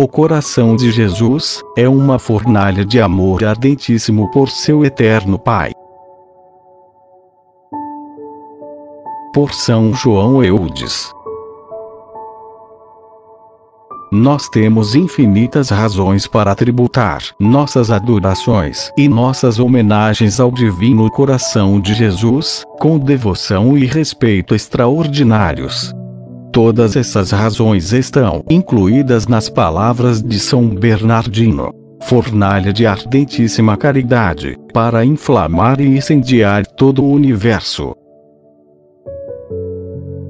O coração de Jesus é uma fornalha de amor ardentíssimo por seu eterno Pai. Por São João Eudes. Nós temos infinitas razões para tributar nossas adorações e nossas homenagens ao Divino Coração de Jesus, com devoção e respeito extraordinários. Todas essas razões estão incluídas nas palavras de São Bernardino. Fornalha de ardentíssima caridade, para inflamar e incendiar todo o universo.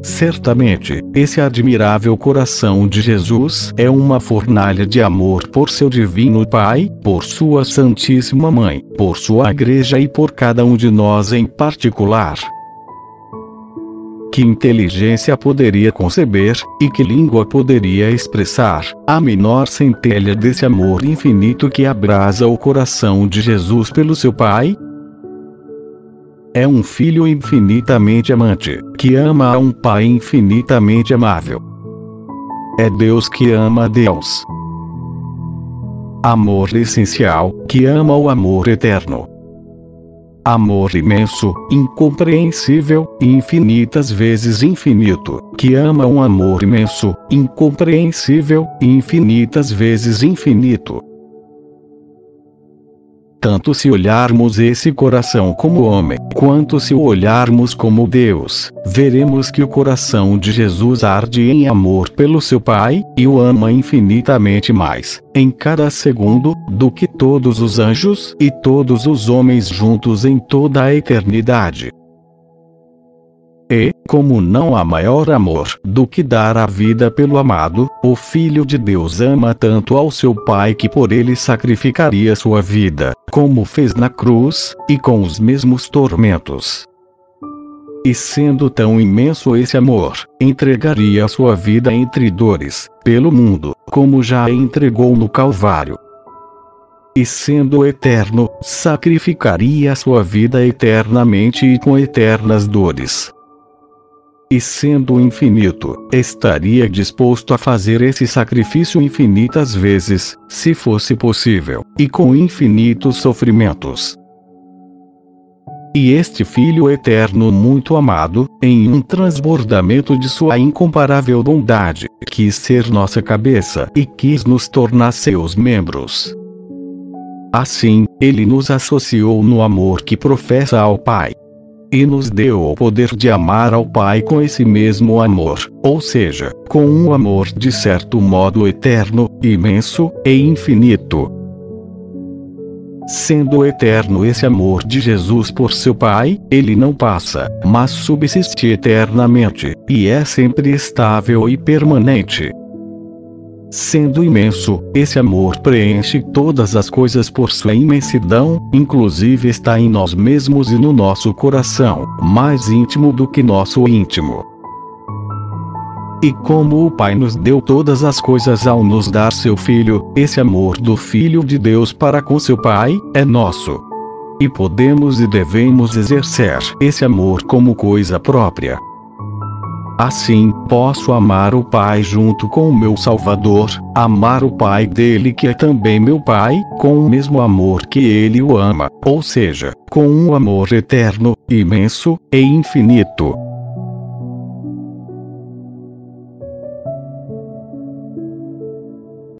Certamente, esse admirável coração de Jesus é uma fornalha de amor por seu divino Pai, por sua Santíssima Mãe, por sua Igreja e por cada um de nós em particular. Que inteligência poderia conceber, e que língua poderia expressar, a menor centelha desse amor infinito que abrasa o coração de Jesus pelo seu Pai? é um filho infinitamente amante, que ama a um pai infinitamente amável. É Deus que ama a Deus. Amor essencial, que ama o amor eterno. Amor imenso, incompreensível, infinitas vezes infinito, que ama um amor imenso, incompreensível, infinitas vezes infinito. Tanto se olharmos esse coração como homem, quanto se o olharmos como Deus, veremos que o coração de Jesus arde em amor pelo seu Pai, e o ama infinitamente mais, em cada segundo, do que todos os anjos e todos os homens juntos em toda a eternidade. E, como não há maior amor do que dar a vida pelo amado, o Filho de Deus ama tanto ao seu Pai que por ele sacrificaria sua vida, como fez na cruz, e com os mesmos tormentos. E sendo tão imenso esse amor, entregaria sua vida entre dores, pelo mundo, como já a entregou no Calvário. E sendo eterno, sacrificaria sua vida eternamente e com eternas dores e sendo infinito, estaria disposto a fazer esse sacrifício infinitas vezes, se fosse possível, e com infinitos sofrimentos. E este Filho eterno muito amado, em um transbordamento de sua incomparável bondade, quis ser nossa cabeça e quis nos tornar seus membros. Assim, ele nos associou no amor que professa ao Pai e nos deu o poder de amar ao Pai com esse mesmo amor, ou seja, com um amor de certo modo eterno, imenso e infinito. Sendo eterno esse amor de Jesus por seu Pai, ele não passa, mas subsiste eternamente, e é sempre estável e permanente. Sendo imenso, esse amor preenche todas as coisas por sua imensidão, inclusive está em nós mesmos e no nosso coração, mais íntimo do que nosso íntimo. E como o Pai nos deu todas as coisas ao nos dar seu Filho, esse amor do Filho de Deus para com seu Pai, é nosso. E podemos e devemos exercer esse amor como coisa própria. Assim, posso amar o Pai junto com o meu Salvador, amar o Pai dele que é também meu Pai, com o mesmo amor que ele o ama, ou seja, com um amor eterno, imenso e infinito.